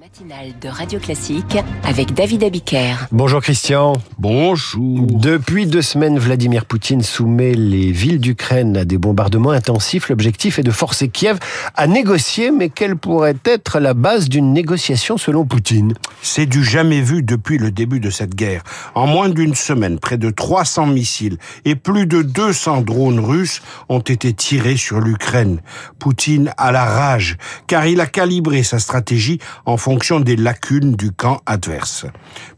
matinale de Radio Classique avec David Abiker. Bonjour Christian. Bonjour. Depuis deux semaines, Vladimir Poutine soumet les villes d'Ukraine à des bombardements intensifs. L'objectif est de forcer Kiev à négocier, mais quelle pourrait être la base d'une négociation selon Poutine? C'est du jamais vu depuis le début de cette guerre. En moins d'une semaine, près de 300 missiles et plus de 200 drones russes ont été tirés sur l'Ukraine. Poutine a la rage, car il a calibré sa stratégie en fonction fonction des lacunes du camp adverse.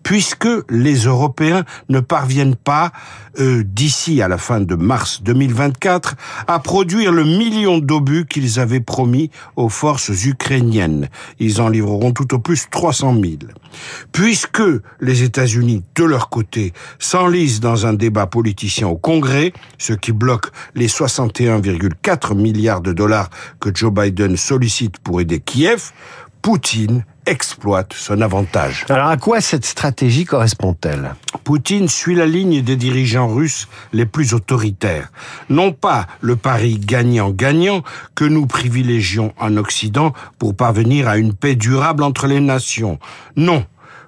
Puisque les Européens ne parviennent pas, euh, d'ici à la fin de mars 2024, à produire le million d'obus qu'ils avaient promis aux forces ukrainiennes. Ils en livreront tout au plus 300 000. Puisque les États-Unis, de leur côté, s'enlisent dans un débat politicien au Congrès, ce qui bloque les 61,4 milliards de dollars que Joe Biden sollicite pour aider Kiev, Poutine exploite son avantage. Alors à quoi cette stratégie correspond-elle? Poutine suit la ligne des dirigeants russes les plus autoritaires. Non pas le pari gagnant-gagnant que nous privilégions en Occident pour parvenir à une paix durable entre les nations. Non.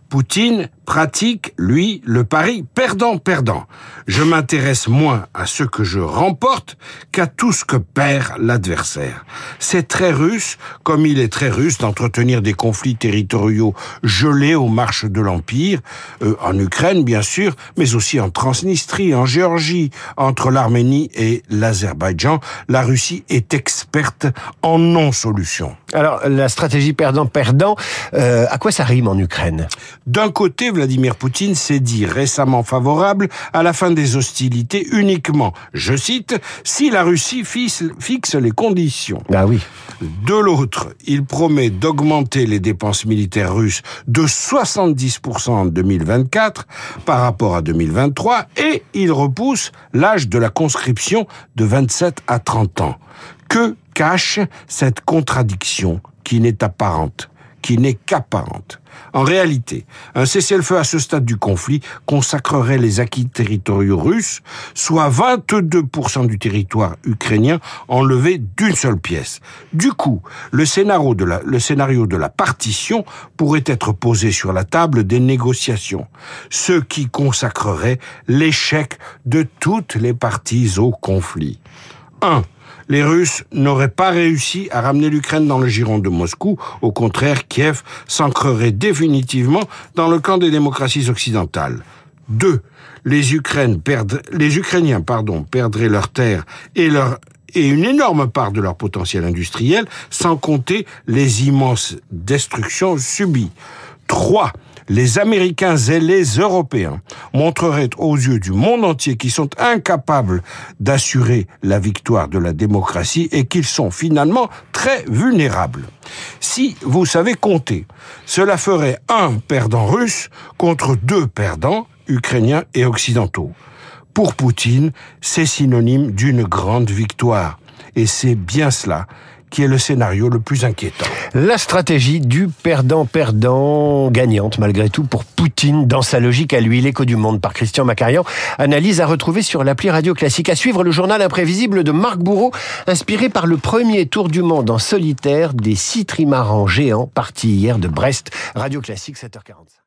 Poutine pratique, lui, le pari perdant-perdant. Je m'intéresse moins à ce que je remporte qu'à tout ce que perd l'adversaire. C'est très russe, comme il est très russe d'entretenir des conflits territoriaux gelés aux marches de l'Empire, euh, en Ukraine bien sûr, mais aussi en Transnistrie, en Géorgie, entre l'Arménie et l'Azerbaïdjan. La Russie est experte en non-solution. Alors, la stratégie perdant-perdant, euh, à quoi ça rime en Ukraine? D'un côté, Vladimir Poutine s'est dit récemment favorable à la fin des hostilités uniquement, je cite, si la Russie fixe les conditions. Bah oui. De l'autre, il promet d'augmenter les dépenses militaires russes de 70% en 2024 par rapport à 2023 et il repousse l'âge de la conscription de 27 à 30 ans. Que cache cette contradiction qui n'est apparente qui n'est qu'apparente. En réalité, un cessez-le-feu à ce stade du conflit consacrerait les acquis territoriaux russes, soit 22% du territoire ukrainien enlevé d'une seule pièce. Du coup, le scénario, de la, partition pourrait être posé sur la table des négociations, ce qui consacrerait l'échec de toutes les parties au conflit. 1 les Russes n'auraient pas réussi à ramener l'Ukraine dans le giron de Moscou. Au contraire, Kiev s'ancrerait définitivement dans le camp des démocraties occidentales. Deux, les, les Ukrainiens perdraient leurs terres et leur et une énorme part de leur potentiel industriel, sans compter les immenses destructions subies. Trois, les Américains et les Européens montreraient aux yeux du monde entier qu'ils sont incapables d'assurer la victoire de la démocratie et qu'ils sont finalement très vulnérables. Si vous savez compter, cela ferait un perdant russe contre deux perdants ukrainiens et occidentaux. Pour Poutine, c'est synonyme d'une grande victoire. Et c'est bien cela qui est le scénario le plus inquiétant. La stratégie du perdant-perdant gagnante malgré tout pour Poutine dans sa logique à lui. L'écho du monde par Christian Macarian. Analyse à retrouver sur l'appli Radio Classique. À suivre le journal imprévisible de Marc Bourreau, inspiré par le premier tour du monde en solitaire des six trimarans géants partis hier de Brest. Radio Classique 7h45.